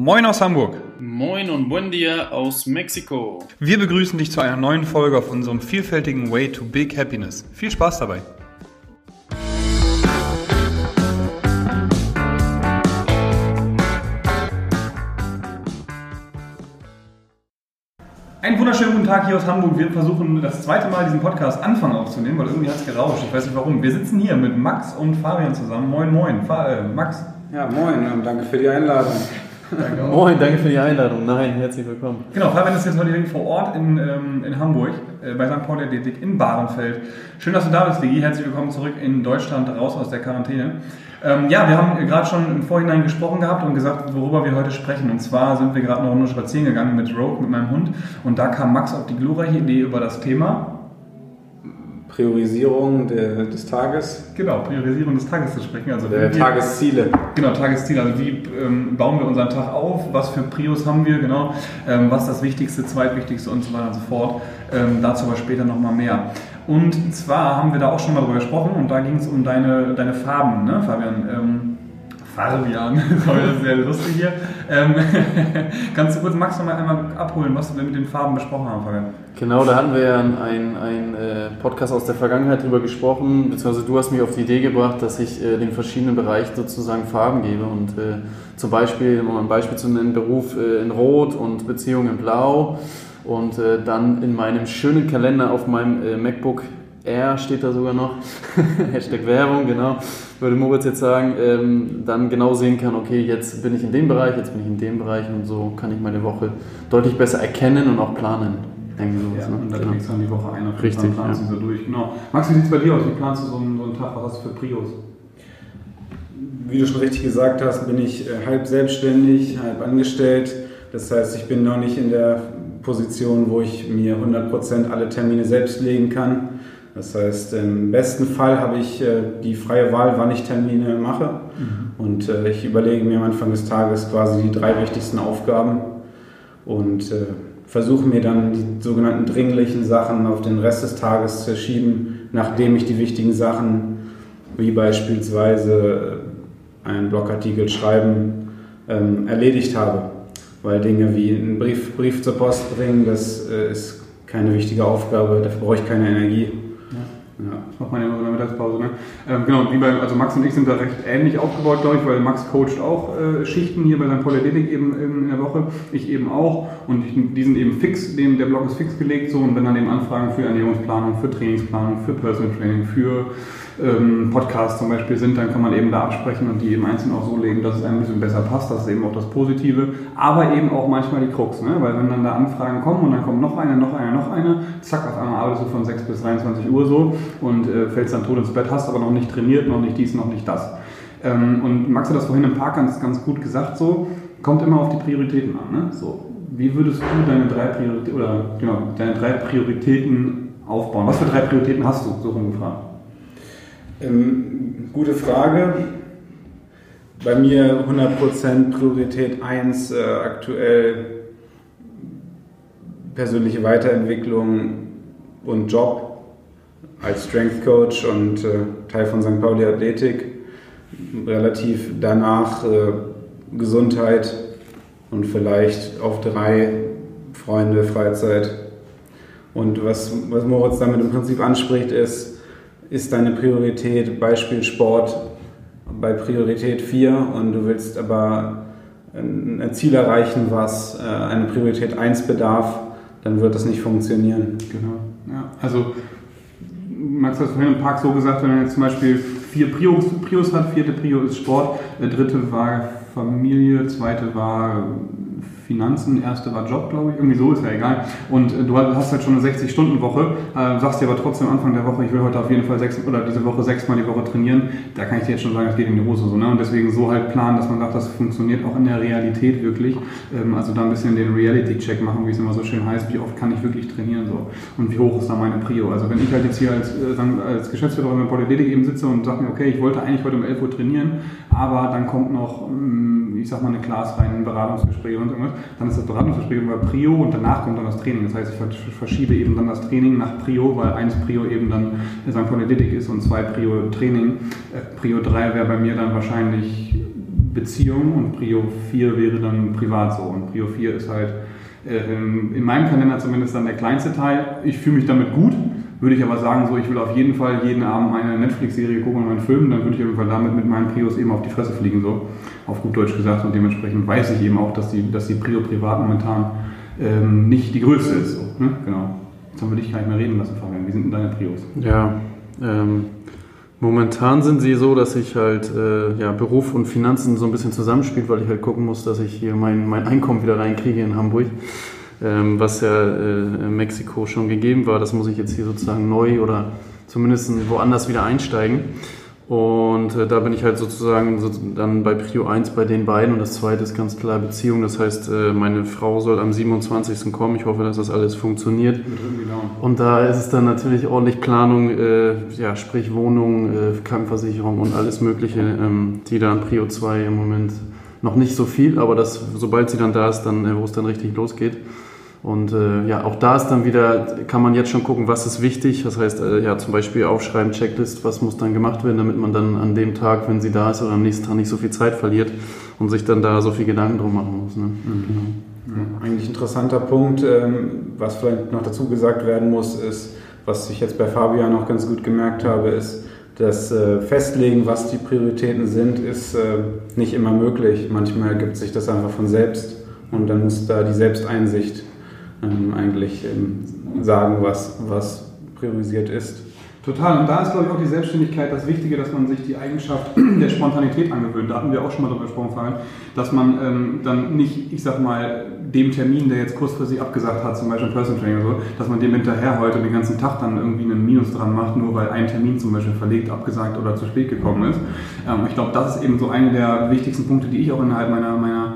Moin aus Hamburg. Moin und buen dia aus Mexiko. Wir begrüßen dich zu einer neuen Folge auf unserem vielfältigen Way to Big Happiness. Viel Spaß dabei. Einen wunderschönen guten Tag hier aus Hamburg. Wir versuchen das zweite Mal diesen Podcast Anfang aufzunehmen, weil irgendwie hat es gerauscht. Ich weiß nicht warum. Wir sitzen hier mit Max und Fabian zusammen. Moin, moin. Fa äh, Max. Ja, moin und danke für die Einladung. Danke Moin, danke für die Einladung. Nein, herzlich willkommen. Genau, Fabian ist jetzt heute hier vor Ort in, ähm, in Hamburg, äh, bei St. Paul Athletik in Bahrenfeld. Schön, dass du da bist, Digi. Herzlich willkommen zurück in Deutschland, raus aus der Quarantäne. Ähm, ja, wir haben gerade schon im Vorhinein gesprochen gehabt und gesagt, worüber wir heute sprechen. Und zwar sind wir gerade eine Runde spazieren gegangen mit Rogue, mit meinem Hund. Und da kam Max auf die glorreiche Idee über das Thema Priorisierung der, des Tages. Genau, Priorisierung des Tages zu sprechen. Also der wir, Tagesziele. Genau, Tagesziele. Also wie ähm, bauen wir unseren Tag auf? Was für Prios haben wir? Genau. Ähm, was ist das Wichtigste, Zweitwichtigste und so weiter und so fort. Ähm, dazu aber später nochmal mehr. Und zwar haben wir da auch schon mal drüber gesprochen und da ging es um deine, deine Farben, ne, Fabian? Fabian, das ist sehr lustig hier. Ähm, kannst du kurz Max noch mal einmal abholen, was wir mit den Farben besprochen haben, Fabian? Genau, da hatten wir ja einen ein äh, Podcast aus der Vergangenheit drüber gesprochen, beziehungsweise du hast mich auf die Idee gebracht, dass ich äh, den verschiedenen Bereichen sozusagen Farben gebe und äh, zum Beispiel, um ein Beispiel zu nennen, Beruf äh, in Rot und Beziehung in Blau und äh, dann in meinem schönen Kalender auf meinem MacBook R steht da sogar noch, Hashtag Werbung, genau, würde Moritz jetzt sagen, ähm, dann genau sehen kann, okay, jetzt bin ich in dem Bereich, jetzt bin ich in dem Bereich und so kann ich meine Woche deutlich besser erkennen und auch planen. Sowas, ja, ne? Und da genau. kriegst du dann die Woche ein und Richtig, planst ja. du so durch. Genau. Max, wie sieht es bei dir aus? Wie planst du so einen, so einen Tag? Was hast du für Prios? Wie du schon richtig gesagt hast, bin ich äh, halb selbstständig, halb angestellt. Das heißt, ich bin noch nicht in der Position, wo ich mir 100% alle Termine selbst legen kann. Das heißt, im besten Fall habe ich äh, die freie Wahl, wann ich Termine mache. Mhm. Und äh, ich überlege mir am Anfang des Tages quasi die drei wichtigsten Aufgaben und äh, versuche mir dann die sogenannten dringlichen Sachen auf den Rest des Tages zu schieben, nachdem ich die wichtigen Sachen, wie beispielsweise einen Blogartikel schreiben, ähm, erledigt habe. Weil Dinge wie einen Brief, Brief zur Post bringen, das ist keine wichtige Aufgabe, dafür brauche ich keine Energie. Macht man in der Mittagspause. Ne? Ähm, genau, wie bei, also Max und ich sind da recht ähnlich aufgebaut, glaube ich, weil Max coacht auch äh, Schichten hier bei seinem Polydetik eben in der Woche, ich eben auch. Und ich, die sind eben fix, dem, der Blog ist fix gelegt so und wenn dann eben Anfragen für Ernährungsplanung, für Trainingsplanung, für Personal Training, für ähm, Podcasts zum Beispiel sind, dann kann man eben da absprechen und die eben einzeln auch so legen, dass es ein bisschen besser passt. Das ist eben auch das Positive, aber eben auch manchmal die Krux, ne? weil wenn dann da Anfragen kommen und dann kommt noch eine, noch eine, noch eine, zack, auf einmal arbeitest du von 6 bis 23 Uhr so und äh, fällst dann tot ins Bett, hast aber noch nicht trainiert, noch nicht dies, noch nicht das. Ähm, und Max hat das vorhin im Park ganz, ganz gut gesagt, so, kommt immer auf die Prioritäten an. Ne? So, wie würdest du deine drei Prioritäten oder genau, deine drei Prioritäten aufbauen? Was für drei Prioritäten hast du, so rumgefragt? Ähm, gute Frage. Bei mir 100% Priorität 1 äh, aktuell persönliche Weiterentwicklung und Job als Strength Coach und äh, Teil von St. Pauli Athletik. Relativ danach äh, Gesundheit und vielleicht auf drei Freunde, Freizeit. Und was, was Moritz damit im Prinzip anspricht, ist, ist deine Priorität Beispiel Sport bei Priorität 4 und du willst aber ein Ziel erreichen, was äh, eine Priorität 1 bedarf, dann wird das nicht funktionieren. Genau. Ja, also Max hat vorhin im Park so gesagt, wenn man jetzt zum Beispiel vier Prios, Prios hat, vierte Prio ist Sport, der dritte war Familie, zweite war Finanzen, erste war Job, glaube ich, irgendwie so, ist ja egal. Und äh, du hast halt schon eine 60-Stunden-Woche, äh, sagst dir aber trotzdem Anfang der Woche, ich will heute auf jeden Fall sechs oder diese Woche sechsmal die Woche trainieren, da kann ich dir jetzt schon sagen, das geht in die Hose so. Ne? Und deswegen so halt planen, dass man sagt, das funktioniert auch in der Realität wirklich. Ähm, also da ein bisschen den Reality-Check machen, wie es immer so schön heißt, wie oft kann ich wirklich trainieren so und wie hoch ist da meine Prio. Also wenn ich halt jetzt hier als, äh, als Geschäftsführer in der Polydetik eben sitze und sage mir, okay, ich wollte eigentlich heute um 11 Uhr trainieren, aber dann kommt noch, mm, ich sag mal, eine Class rein, ein Beratungsgespräch und irgendwas, dann ist das Beratungsgespräch über Prio und danach kommt dann das Training. Das heißt, ich verschiebe eben dann das Training nach Prio, weil eins Prio eben dann St. Politik ist und zwei Prio Training. Äh, Prio 3 wäre bei mir dann wahrscheinlich Beziehung und Prio 4 wäre dann privat so. Und Prio 4 ist halt äh, in meinem Kalender zumindest dann der kleinste Teil. Ich fühle mich damit gut, würde ich aber sagen, so ich will auf jeden Fall jeden Abend eine Netflix-Serie gucken und einen Film, dann würde ich auf jeden Fall damit mit meinen Prios eben auf die Fresse fliegen, so auf gut Deutsch gesagt. Und dementsprechend weiß ich eben auch, dass die, dass die Prio privat momentan ähm, nicht die größte ist. So, ne? Genau. Jetzt haben wir dich gar nicht mehr reden lassen, Fabian. Wie sind denn deine Prios? Ja, ähm, momentan sind sie so, dass ich halt äh, ja, Beruf und Finanzen so ein bisschen zusammenspielt, weil ich halt gucken muss, dass ich hier mein, mein Einkommen wieder reinkriege in Hamburg. Ähm, was ja äh, in Mexiko schon gegeben war, das muss ich jetzt hier sozusagen neu oder zumindest woanders wieder einsteigen. Und äh, da bin ich halt sozusagen so dann bei Prio 1 bei den beiden und das zweite ist ganz klar Beziehung. Das heißt, äh, meine Frau soll am 27. kommen. Ich hoffe, dass das alles funktioniert. Und da ist es dann natürlich ordentlich Planung, äh, ja, sprich Wohnung, äh, Krankenversicherung und alles Mögliche, ähm, die da an Prio 2 im Moment noch nicht so viel, aber das, sobald sie dann da ist, dann, äh, wo es dann richtig losgeht. Und äh, ja, auch da ist dann wieder, kann man jetzt schon gucken, was ist wichtig. Das heißt, äh, ja, zum Beispiel aufschreiben, Checklist, was muss dann gemacht werden, damit man dann an dem Tag, wenn sie da ist oder am nächsten Tag nicht so viel Zeit verliert und sich dann da so viel Gedanken drum machen muss. Ne? Mhm. Genau. Ja, eigentlich interessanter Punkt, ähm, was vielleicht noch dazu gesagt werden muss, ist, was ich jetzt bei Fabian auch ganz gut gemerkt habe, ist, das äh, Festlegen, was die Prioritäten sind, ist äh, nicht immer möglich. Manchmal ergibt sich das einfach von selbst und dann muss da die Selbsteinsicht ähm, eigentlich ähm, sagen, was, was priorisiert ist. Total. Und da ist, glaube ich, auch die Selbstständigkeit das Wichtige, dass man sich die Eigenschaft der Spontanität angewöhnt. Da hatten wir auch schon mal darüber gesprochen, Fabian, dass man ähm, dann nicht, ich sag mal, dem Termin, der jetzt kurzfristig abgesagt hat, zum Beispiel Person Training oder so, dass man dem hinterher heute den ganzen Tag dann irgendwie einen Minus dran macht, nur weil ein Termin zum Beispiel verlegt, abgesagt oder zu spät gekommen ist. Ähm, ich glaube, das ist eben so einer der wichtigsten Punkte, die ich auch innerhalb meiner, meiner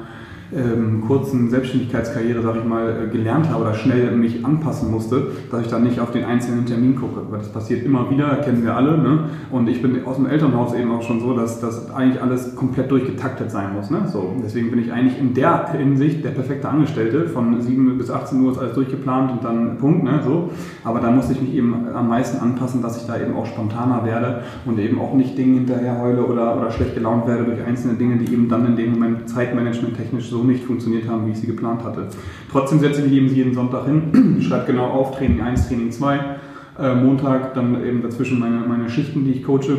ähm, kurzen Selbstständigkeitskarriere, sage ich mal, äh, gelernt habe oder schnell mich anpassen musste, dass ich dann nicht auf den einzelnen Termin gucke. Weil das passiert immer wieder, kennen wir alle. Ne? Und ich bin aus dem Elternhaus eben auch schon so, dass das eigentlich alles komplett durchgetaktet sein muss. Ne? So, deswegen bin ich eigentlich in der Hinsicht der perfekte Angestellte. Von 7 bis 18 Uhr ist alles durchgeplant und dann Punkt. Ne? So. Aber da musste ich mich eben am meisten anpassen, dass ich da eben auch spontaner werde und eben auch nicht Dinge hinterher heule oder, oder schlecht gelaunt werde durch einzelne Dinge, die eben dann in dem Moment zeitmanagement technisch so nicht funktioniert haben, wie ich sie geplant hatte. Trotzdem setze ich mich eben jeden Sonntag hin, schreibe genau auf Training 1, Training 2, äh, Montag dann eben dazwischen meine, meine Schichten, die ich coache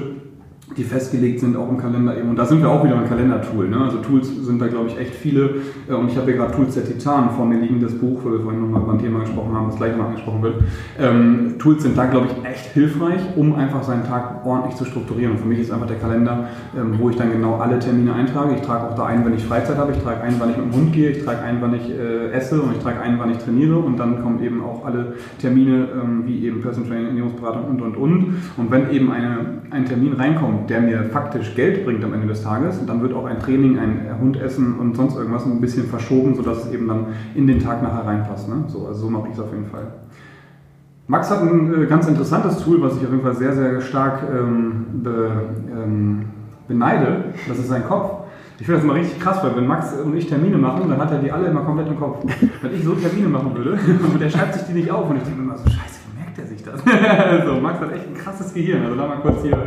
die festgelegt sind, auch im Kalender eben. Und da sind wir auch wieder ein Kalendertool. Ne? Also Tools sind da, glaube ich, echt viele. Äh, und ich habe hier gerade Tools der Titan vor mir liegen, das Buch, wo wir vorhin nochmal über ein Thema gesprochen haben, das gleich mal angesprochen wird. Ähm, Tools sind da, glaube ich, echt hilfreich, um einfach seinen Tag ordentlich zu strukturieren. Und für mich ist einfach der Kalender, ähm, wo ich dann genau alle Termine eintrage. Ich trage auch da ein, wenn ich Freizeit habe. Ich trage ein, wann ich mit dem Hund gehe. Ich trage ein, wann ich äh, esse. Und ich trage ein, wann ich trainiere. Und dann kommen eben auch alle Termine, ähm, wie eben Personal Training, Ernährungsberatung und, und, und. Und wenn eben eine, ein Termin reinkommt, der mir faktisch Geld bringt am Ende des Tages, dann wird auch ein Training, ein Hundessen und sonst irgendwas ein bisschen verschoben, sodass es eben dann in den Tag nachher reinpasst. Ne? So, also so mache ich es auf jeden Fall. Max hat ein äh, ganz interessantes Tool, was ich auf jeden Fall sehr, sehr stark ähm, be, ähm, beneide. Das ist sein Kopf. Ich finde das immer richtig krass, weil wenn Max und ich Termine machen, dann hat er die alle immer komplett im Kopf. Wenn ich so Termine machen würde und der schreibt sich die nicht auf und ich denke immer so, scheiße, merkt er sich das? so, Max hat echt ein krasses Gehirn. Also da mal kurz hier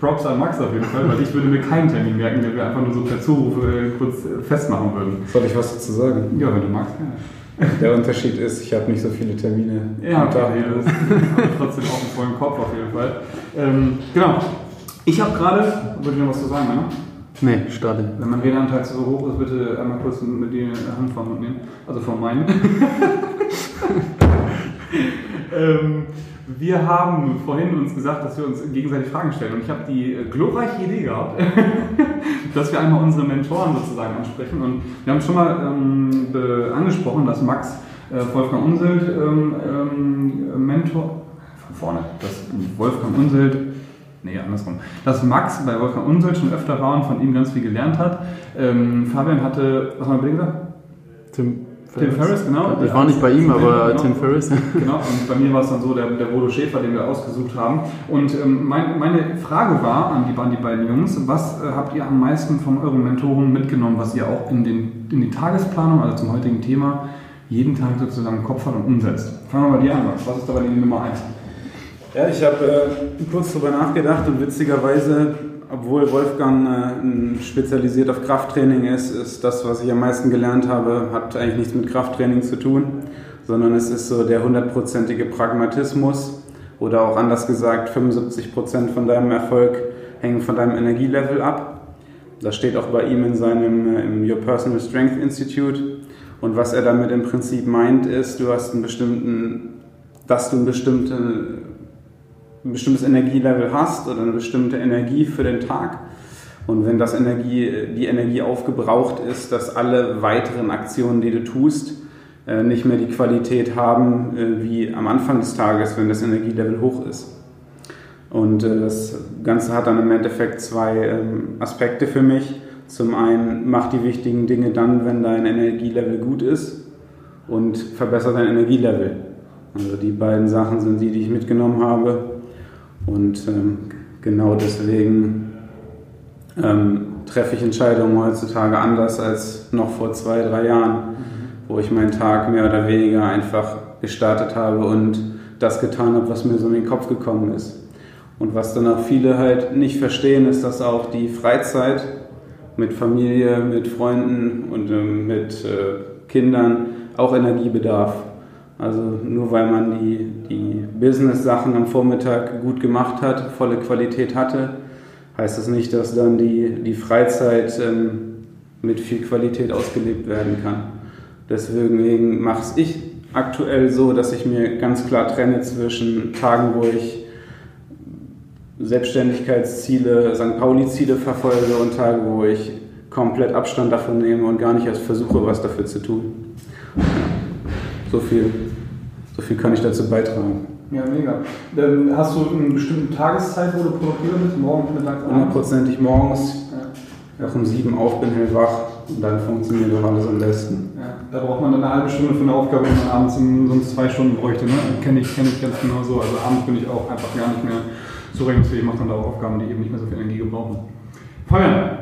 Props an Max auf jeden Fall, weil ich würde mir keinen Termin merken, den wir einfach nur so per Zuruf äh, kurz äh, festmachen würden. Soll ich was dazu sagen? Ja, wenn du magst, ja. Der Unterschied ist, ich habe nicht so viele Termine ja, am Tag. Okay, das trotzdem auch einen vollen Kopf auf jeden Fall. Ähm, genau. Ich habe gerade, würde ich noch was zu sagen, ne? Nee, starte. Wenn mein Redeanteil zu hoch ist, bitte einmal kurz mit die Hand vom Mund nehmen. Also von meinen. ähm, wir haben vorhin uns gesagt, dass wir uns gegenseitig Fragen stellen. Und ich habe die äh, glorreiche Idee gehabt, dass wir einmal unsere Mentoren sozusagen ansprechen. Und wir haben schon mal ähm, angesprochen, dass Max äh, Wolfgang Unselt ähm, ähm, Mentor, von vorne, dass Wolfgang Unselt nee, andersrum, dass Max bei Wolfgang Unselt schon öfter war und von ihm ganz viel gelernt hat. Ähm, Fabian hatte, was haben wir gesagt? Tim Tim Ferriss, genau. Ich war nicht bei ihm, aber genau. Tim Ferriss. Genau, und bei mir war es dann so der, der Bodo Schäfer, den wir ausgesucht haben. Und ähm, mein, meine Frage war an die, an die beiden Jungs, was äh, habt ihr am meisten von euren Mentoren mitgenommen, was ihr auch in, den, in die Tagesplanung, also zum heutigen Thema, jeden Tag sozusagen im Kopf hat und umsetzt? Fangen wir mal die an, Was ist dabei die Nummer eins? Ja, ich habe äh, kurz darüber nachgedacht und witzigerweise obwohl Wolfgang äh, spezialisiert auf Krafttraining ist, ist das, was ich am meisten gelernt habe, hat eigentlich nichts mit Krafttraining zu tun, sondern es ist so der hundertprozentige Pragmatismus oder auch anders gesagt, 75 Prozent von deinem Erfolg hängen von deinem Energielevel ab. Das steht auch bei ihm in seinem im Your Personal Strength Institute. Und was er damit im Prinzip meint, ist, du hast einen bestimmten, dass du ein, bestimmte, ein bestimmtes Energielevel hast oder eine bestimmte Energie für den Tag. Und wenn das Energie, die Energie aufgebraucht ist, dass alle weiteren Aktionen, die du tust, äh, nicht mehr die Qualität haben äh, wie am Anfang des Tages, wenn das Energielevel hoch ist. Und äh, das Ganze hat dann im Endeffekt zwei ähm, Aspekte für mich. Zum einen mach die wichtigen Dinge dann, wenn dein Energielevel gut ist und verbessere dein Energielevel. Also die beiden Sachen sind die, die ich mitgenommen habe. Und ähm, genau deswegen ähm, treffe ich Entscheidungen heutzutage anders als noch vor zwei, drei Jahren, wo ich meinen Tag mehr oder weniger einfach gestartet habe und das getan habe, was mir so in den Kopf gekommen ist. Und was dann auch viele halt nicht verstehen, ist, dass auch die Freizeit mit Familie, mit Freunden und äh, mit äh, Kindern auch Energie bedarf. Also nur weil man die, die Business-Sachen am Vormittag gut gemacht hat, volle Qualität hatte, heißt das nicht, dass dann die, die Freizeit ähm, mit viel Qualität ausgelebt werden kann. Deswegen mache ich aktuell so, dass ich mir ganz klar trenne zwischen Tagen, wo ich Selbstständigkeitsziele, St. Pauli-Ziele verfolge und Tage, wo ich komplett Abstand davon nehme und gar nicht erst versuche, was dafür zu tun. So viel, so viel kann ich dazu beitragen. Ja, mega. Dann hast du eine bestimmte Tageszeit, wo du produktiver bist? Morgen, Mittag, Hundertprozentig morgens. Ja. Auch um sieben auf bin, hellwach. Und dann funktioniert doch alles am besten. Ja, da braucht man dann eine halbe Stunde für eine Aufgabe, wenn man abends sonst zwei Stunden bräuchte. Ne? Kenne ich, kenn ich ganz genau so. Also abends bin ich auch einfach gar nicht mehr zurechnungsfähig macht man da auch Aufgaben, die eben nicht mehr so viel Energie gebrauchen. Fabian.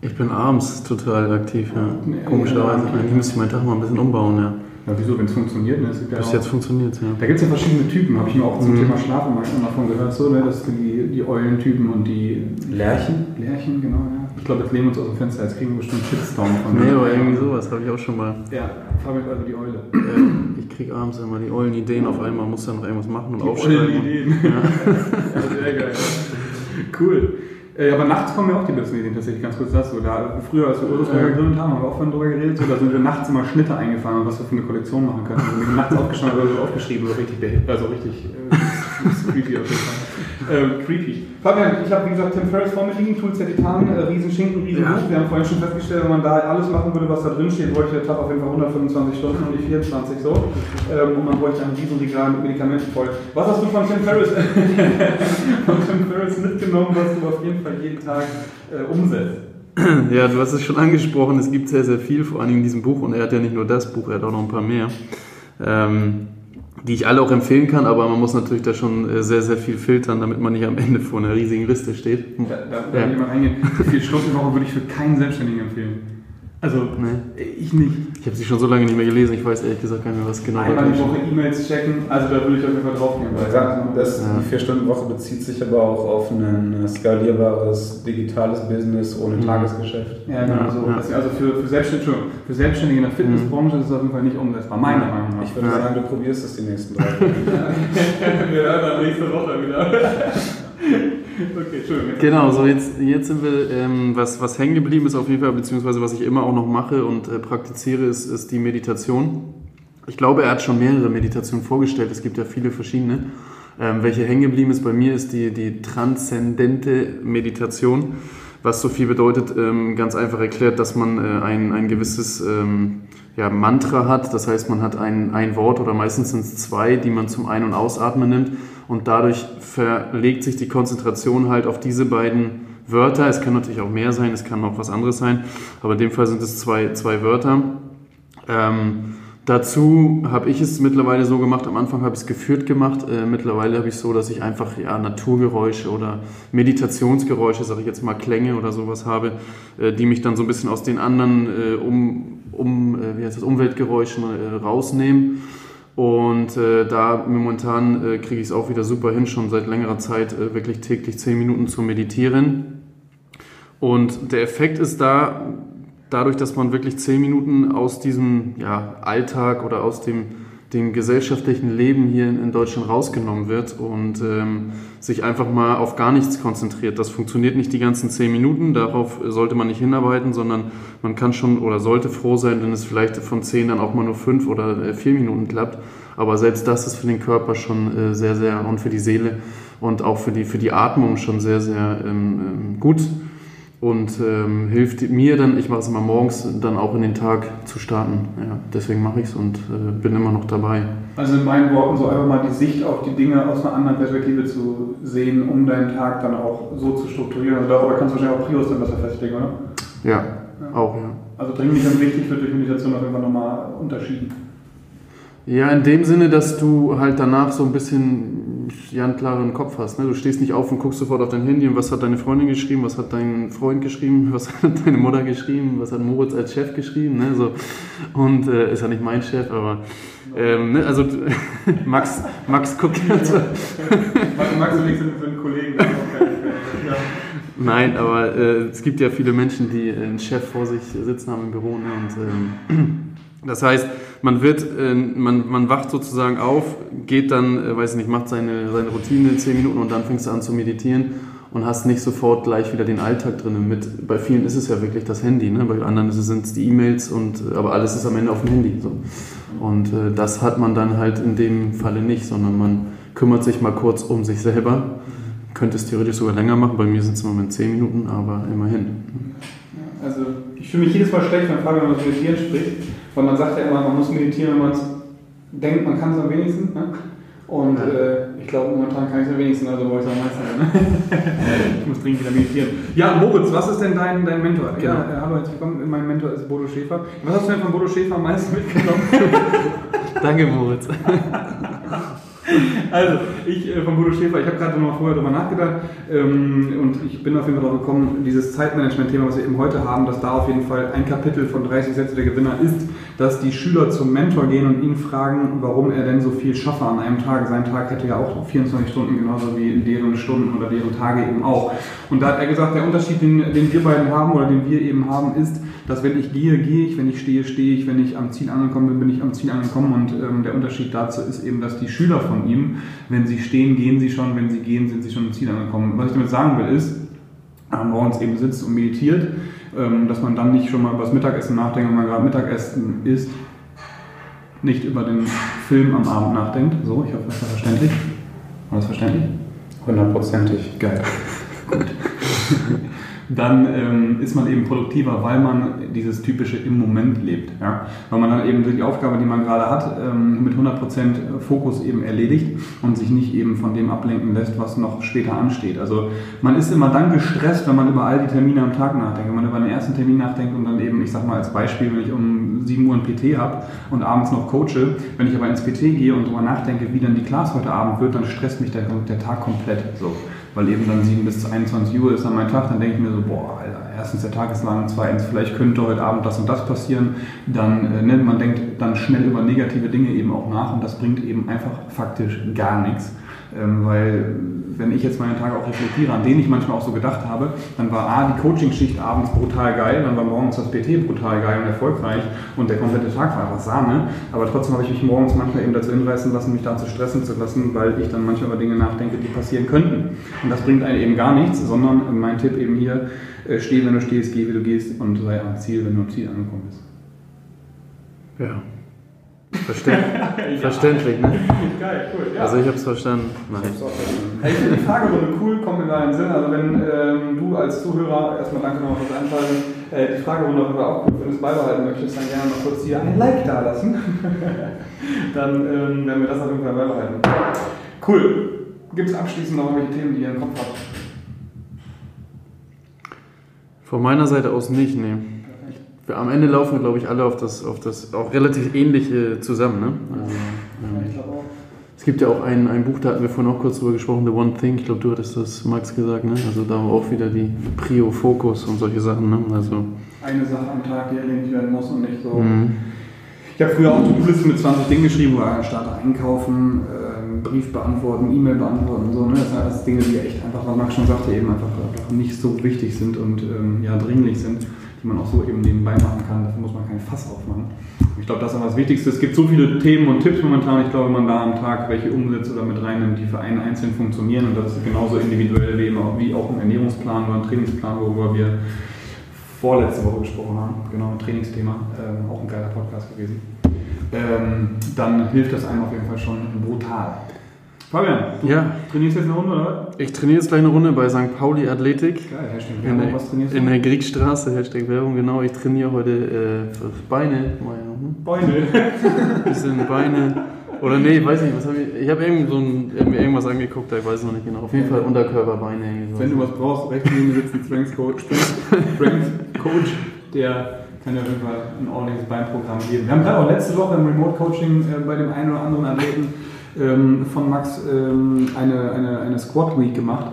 Ich bin abends total aktiv, ja. Komischerweise. Eigentlich müsste ich meinen Tag mal ein bisschen umbauen, ja. Ja, wieso, wenn es funktioniert? Ne? Ja Bis jetzt funktioniert ja. Da gibt es ja verschiedene Typen, habe ich mir auch zum mhm. Thema Schlafen mal davon gehört. So, ne? Das sind die, die Eulentypen und die Lärchen. Lärchen, genau, ja. Ich glaube, jetzt lehnen wir uns aus dem Fenster, jetzt kriegen wir bestimmt Shitstorm von Nee, aber irgendwie sowas habe ich auch schon mal. Ja, Fabian also die Eule. Äh, ich kriege abends immer die Eulen-Ideen auf einmal, muss dann noch irgendwas machen und die aufschreiben. Eulen-Ideen. Ja. ja, sehr geil. Cool. Äh, aber nachts kommen mir auch die besten Ideen tatsächlich ganz kurz dazu. Da, früher, als wir Urlaubsberger ja. gegrillt haben, haben wir auch vorhin drüber geredet, so, da sind wir nachts immer Schnitte eingefahren, was wir für eine Kollektion machen können. Also nachts aufgestanden oder so aufgeschrieben, so richtig, also richtig äh, creepy auf jeden Fall. Äh, creepy. Fabian, ich habe wie gesagt Tim Ferriss vor mir liegen, Tools der Titan, äh, Riesenschinken, Riesenbuch. Ja. Wir haben vorhin schon festgestellt, wenn man da alles machen würde, was da drin steht, bräuchte der Tag auf jeden Fall 125 Stunden und nicht 24 so. Ähm, und man bräuchte ein Riesenregal mit Medikamenten voll. Was hast du von Tim Ferriss, von Tim Ferriss mitgenommen, was du auf jeden Fall jeden Tag äh, umsetzt? Ja, du hast es schon angesprochen, es gibt sehr, sehr viel, vor allem in diesem Buch. Und er hat ja nicht nur das Buch, er hat auch noch ein paar mehr. Ähm, die ich alle auch empfehlen kann, aber man muss natürlich da schon äh, sehr, sehr viel filtern, damit man nicht am Ende vor einer riesigen Liste steht. Da, da, da ja. will ich mal reingehen. Vier Stunden Woche würde ich für keinen Selbstständigen empfehlen. Also, nee. ich nicht. Ich habe sie schon so lange nicht mehr gelesen, ich weiß ehrlich gesagt gar nicht mehr, was genau Einmal die Woche E-Mails checken, also da würde ich auf jeden Fall drauf gehen. Ja, das, ja. Die Vier-Stunden-Woche bezieht sich aber auch auf ein skalierbares digitales Business ohne mhm. Tagesgeschäft. Ja, genau so. Ja. Also für, für, Selbstständige, für Selbstständige in der Fitnessbranche mhm. ist es auf jeden Fall nicht umsetzbar, meiner Meinung nach. Ich würde sagen, du probierst es die nächsten drei Wochen. Wir hören dann nächste Woche wieder. Okay. Genau, so jetzt, jetzt sind wir, ähm, was, was hängen geblieben ist auf jeden Fall, beziehungsweise was ich immer auch noch mache und äh, praktiziere, ist, ist die Meditation. Ich glaube, er hat schon mehrere Meditationen vorgestellt, es gibt ja viele verschiedene. Ähm, welche hängen geblieben ist bei mir, ist die, die transzendente Meditation, was so viel bedeutet, ähm, ganz einfach erklärt, dass man äh, ein, ein gewisses ähm, ja, Mantra hat. Das heißt, man hat ein, ein Wort oder meistens sind es zwei, die man zum Ein- und Ausatmen nimmt und dadurch verlegt sich die Konzentration halt auf diese beiden Wörter. Es kann natürlich auch mehr sein, es kann auch was anderes sein, aber in dem Fall sind es zwei, zwei Wörter. Ähm, dazu habe ich es mittlerweile so gemacht, am Anfang habe ich es geführt gemacht, äh, mittlerweile habe ich es so, dass ich einfach ja, Naturgeräusche oder Meditationsgeräusche, sage ich jetzt mal Klänge oder sowas habe, äh, die mich dann so ein bisschen aus den anderen äh, um, um, äh, wie heißt das, Umweltgeräuschen äh, rausnehmen und äh, da momentan kriege ich es auch wieder super hin, schon seit längerer Zeit wirklich täglich 10 Minuten zu meditieren. Und der Effekt ist da, dadurch, dass man wirklich zehn Minuten aus diesem ja, Alltag oder aus dem, dem gesellschaftlichen Leben hier in Deutschland rausgenommen wird und ähm, sich einfach mal auf gar nichts konzentriert. Das funktioniert nicht die ganzen zehn Minuten, darauf sollte man nicht hinarbeiten, sondern man kann schon oder sollte froh sein, wenn es vielleicht von zehn dann auch mal nur fünf oder äh, vier Minuten klappt. Aber selbst das ist für den Körper schon äh, sehr, sehr und für die Seele und auch für die, für die Atmung schon sehr, sehr ähm, ähm gut und ähm, hilft mir dann, ich mache es immer morgens, dann auch in den Tag zu starten. Ja, deswegen mache ich es und äh, bin immer noch dabei. Also in meinen Worten so einfach mal die Sicht auf die Dinge aus einer anderen Perspektive zu sehen, um deinen Tag dann auch so zu strukturieren. Also darüber kannst du wahrscheinlich auch Prios dann besser festlegen, oder? Ja, ja. auch, ja. Also dringlich und wichtig wird durch Meditation auf jeden Fall nochmal unterschieden. Ja, in dem Sinne, dass du halt danach so ein bisschen ja, einen klaren Kopf hast. Ne? Du stehst nicht auf und guckst sofort auf dein Handy und was hat deine Freundin geschrieben, was hat dein Freund geschrieben, was hat deine Mutter geschrieben, was hat Moritz als Chef geschrieben. Ne? So. Und äh, ist ja nicht mein Chef, aber ähm, ne? also Max, Max guckt jetzt. Max und ich sind für einen Kollegen. Nein, aber äh, es gibt ja viele Menschen, die einen Chef vor sich sitzen haben im Büro. Ne? Und, ähm, das heißt, man wird, äh, man, man wacht sozusagen auf, geht dann, äh, weiß ich nicht, macht seine, seine Routine zehn Minuten und dann fängst du an zu meditieren und hast nicht sofort gleich wieder den Alltag drin. Mit, bei vielen ist es ja wirklich das Handy, ne? bei anderen sind es die E-Mails und aber alles ist am Ende auf dem Handy. So. Und äh, das hat man dann halt in dem Falle nicht, sondern man kümmert sich mal kurz um sich selber. Könnte es theoretisch sogar länger machen, bei mir sind es im Moment zehn Minuten, aber immerhin. Also ich fühle mich jedes Mal schlecht, wenn Fabian über Meditieren spricht weil man sagt ja immer, man muss meditieren, wenn man denkt, man kann es am wenigsten. Ne? Und äh, ich glaube, momentan kann ich es am wenigsten, also wollte ich es am meisten. Ne? ich muss dringend wieder meditieren. Ja, Moritz, was ist denn dein, dein Mentor? Genau. Ja, äh, hallo, herzlich willkommen. Mein Mentor ist Bodo Schäfer. Was hast du denn von Bodo Schäfer am meisten mitgenommen? Danke, Moritz. Also, ich äh, von Bodo Schäfer, ich habe gerade noch vorher darüber nachgedacht ähm, und ich bin auf jeden Fall darauf gekommen, dieses Zeitmanagement-Thema, was wir eben heute haben, dass da auf jeden Fall ein Kapitel von 30 Sätze der Gewinner ist, dass die Schüler zum Mentor gehen und ihn fragen, warum er denn so viel schaffe an einem Tag. Sein Tag hätte ja auch 24 Stunden, genauso wie deren Stunden oder deren Tage eben auch. Und da hat er gesagt, der Unterschied, den, den wir beiden haben oder den wir eben haben, ist, dass wenn ich gehe, gehe ich, wenn ich stehe, stehe ich, wenn ich am Ziel angekommen bin, bin ich am Ziel angekommen. Und ähm, der Unterschied dazu ist eben, dass die Schüler von ihm, wenn sie stehen, gehen sie schon, wenn sie gehen, sind sie schon am Ziel angekommen. Was ich damit sagen will, ist, morgens eben sitzt und meditiert, dass man dann nicht schon mal über das Mittagessen nachdenkt, wenn man gerade Mittagessen isst, nicht über den Film am Abend nachdenkt. So, ich hoffe, das war verständlich. War das verständlich? Hundertprozentig. Geil. Gut. dann ähm, ist man eben produktiver, weil man dieses typische im Moment lebt. Ja? Weil man dann eben die Aufgabe, die man gerade hat, ähm, mit 100% Fokus eben erledigt und sich nicht eben von dem ablenken lässt, was noch später ansteht. Also man ist immer dann gestresst, wenn man über all die Termine am Tag nachdenkt. Wenn man über den ersten Termin nachdenkt und dann eben, ich sag mal als Beispiel, wenn ich um 7 Uhr ein PT habe und abends noch coache, wenn ich aber ins PT gehe und darüber nachdenke, wie dann die Class heute Abend wird, dann stresst mich der, der Tag komplett. So weil eben dann 7 bis 21 Uhr ist dann mein Tag, dann denke ich mir so, boah, Alter, erstens der Tag ist lang, zweitens vielleicht könnte heute Abend das und das passieren, dann, äh, ne, man denkt dann schnell über negative Dinge eben auch nach und das bringt eben einfach faktisch gar nichts. Ähm, weil wenn ich jetzt meinen Tag auch reflektiere, an den ich manchmal auch so gedacht habe, dann war A, die Coaching-Schicht abends brutal geil, dann war morgens das PT brutal geil und erfolgreich und der komplette Tag war einfach Sahne. Aber trotzdem habe ich mich morgens manchmal eben dazu hinreißen lassen, mich da zu stressen zu lassen, weil ich dann manchmal über Dinge nachdenke, die passieren könnten. Und das bringt einen eben gar nichts, sondern mein Tipp eben hier, äh, steh, wenn du stehst, geh, wie du gehst und sei am Ziel, wenn du am Ziel angekommen bist. Ja. Verständ, ja. Verständlich, ne? Geil, cool. Ja. Also ich habe es verstanden. Nein. Ich finde die Fragerunde cool, kommt mir gerade in den Sinn. Also wenn ähm, du als Zuhörer, erstmal danke nochmal fürs Einschalten, äh, die Fragerunde auf auch cool findest, beibehalten möchtest, dann gerne noch kurz hier ein Like da lassen. dann ähm, werden wir das auf jeden Fall beibehalten. Cool. Gibt es abschließend noch irgendwelche Themen, die ihr im Kopf habt? Von meiner Seite aus nicht, nee am Ende laufen wir, glaube ich, alle auf das, auf das auch relativ ähnliche zusammen. Ne? Also, ähm, es gibt ja auch ein, ein Buch, da hatten wir vorhin auch kurz drüber gesprochen, The One Thing. Ich glaube, du hattest das, Max, gesagt. Ne? Also da auch wieder die Prio-Fokus und solche Sachen. Ne? Also, Eine Sache am Tag, die erledigt werden muss und nicht so. Mhm. Ich habe früher auch To-Do-Listen mit 20 Dingen geschrieben, wo starte einkaufen, ähm, Brief beantworten, E-Mail beantworten und so. Ne? Das sind alles Dinge, die echt einfach, was Max schon sagte, eben einfach, einfach nicht so wichtig sind und ähm, ja, dringlich sind, die man auch so eben nebenbei machen kann. Dafür muss man kein Fass aufmachen. Ich glaube, das ist das Wichtigste. Es gibt so viele Themen und Tipps momentan. Ich glaube, wenn man da am Tag welche umsetzt oder mit reinnimmt, die für einen einzeln funktionieren und das ist genauso individuell wie, auch, wie auch ein Ernährungsplan oder ein Trainingsplan, worüber wir vorletzte Woche gesprochen haben. Genau, ein Trainingsthema. Ähm, auch ein geiler Podcast gewesen. Ähm, dann hilft das einem auf jeden Fall schon brutal. Fabian, du Ja. trainierst jetzt eine Runde, oder? Ich trainiere jetzt gleich eine Runde bei St. Pauli Athletik. Geil, Hashtag In Werbung. der, Was trainierst du? in der Griegstraße, Hashtag Werbung, genau. Ich trainiere heute äh, Beine. Ja, hm? Beine. bisschen Beine. Oder nee, ich weiß nicht, was habe ich. Ich habe so ein, hab mir irgendwas angeguckt, ich weiß es noch nicht genau. Auf jeden Fall Unterkörperbeine. so. Wenn du was brauchst, rechts neben mir sitzt ein Strength Coach, Strength Coach, der kann dir auf jeden Fall ein ordentliches Beinprogramm geben. Wir haben gerade auch letzte Woche im Remote Coaching äh, bei dem einen oder anderen Athleten ähm, von Max ähm, eine, eine, eine Squat Week gemacht.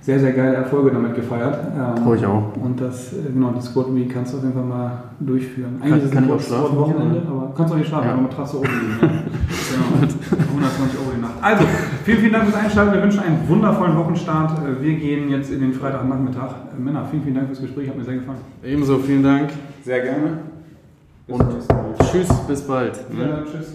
Sehr, sehr geile Erfolge damit gefeiert. Ähm, ich auch. Und das, äh, genau, die Squat Week kannst du auf jeden Fall mal durchführen. Kann- ist kann ein ich auch schlafen? Wochenende, Ja. aber kannst auch nicht schlafen, Ja. aber Matratze oben liegen. Ja. genau. 120 Euro die Nacht. Also, vielen, vielen Dank fürs Einschalten. Wir wünschen einen wundervollen Wochenstart. Äh, Wir gehen jetzt in den Freitagnachmittag. Äh, Männer, vielen, vielen Dank fürs Gespräch. Hat mir sehr gefallen. Ebenso, vielen Dank. Sehr gerne. Bis Und zum nächsten Mal. tschüss, bis bald. Ne? Ja, tschüss.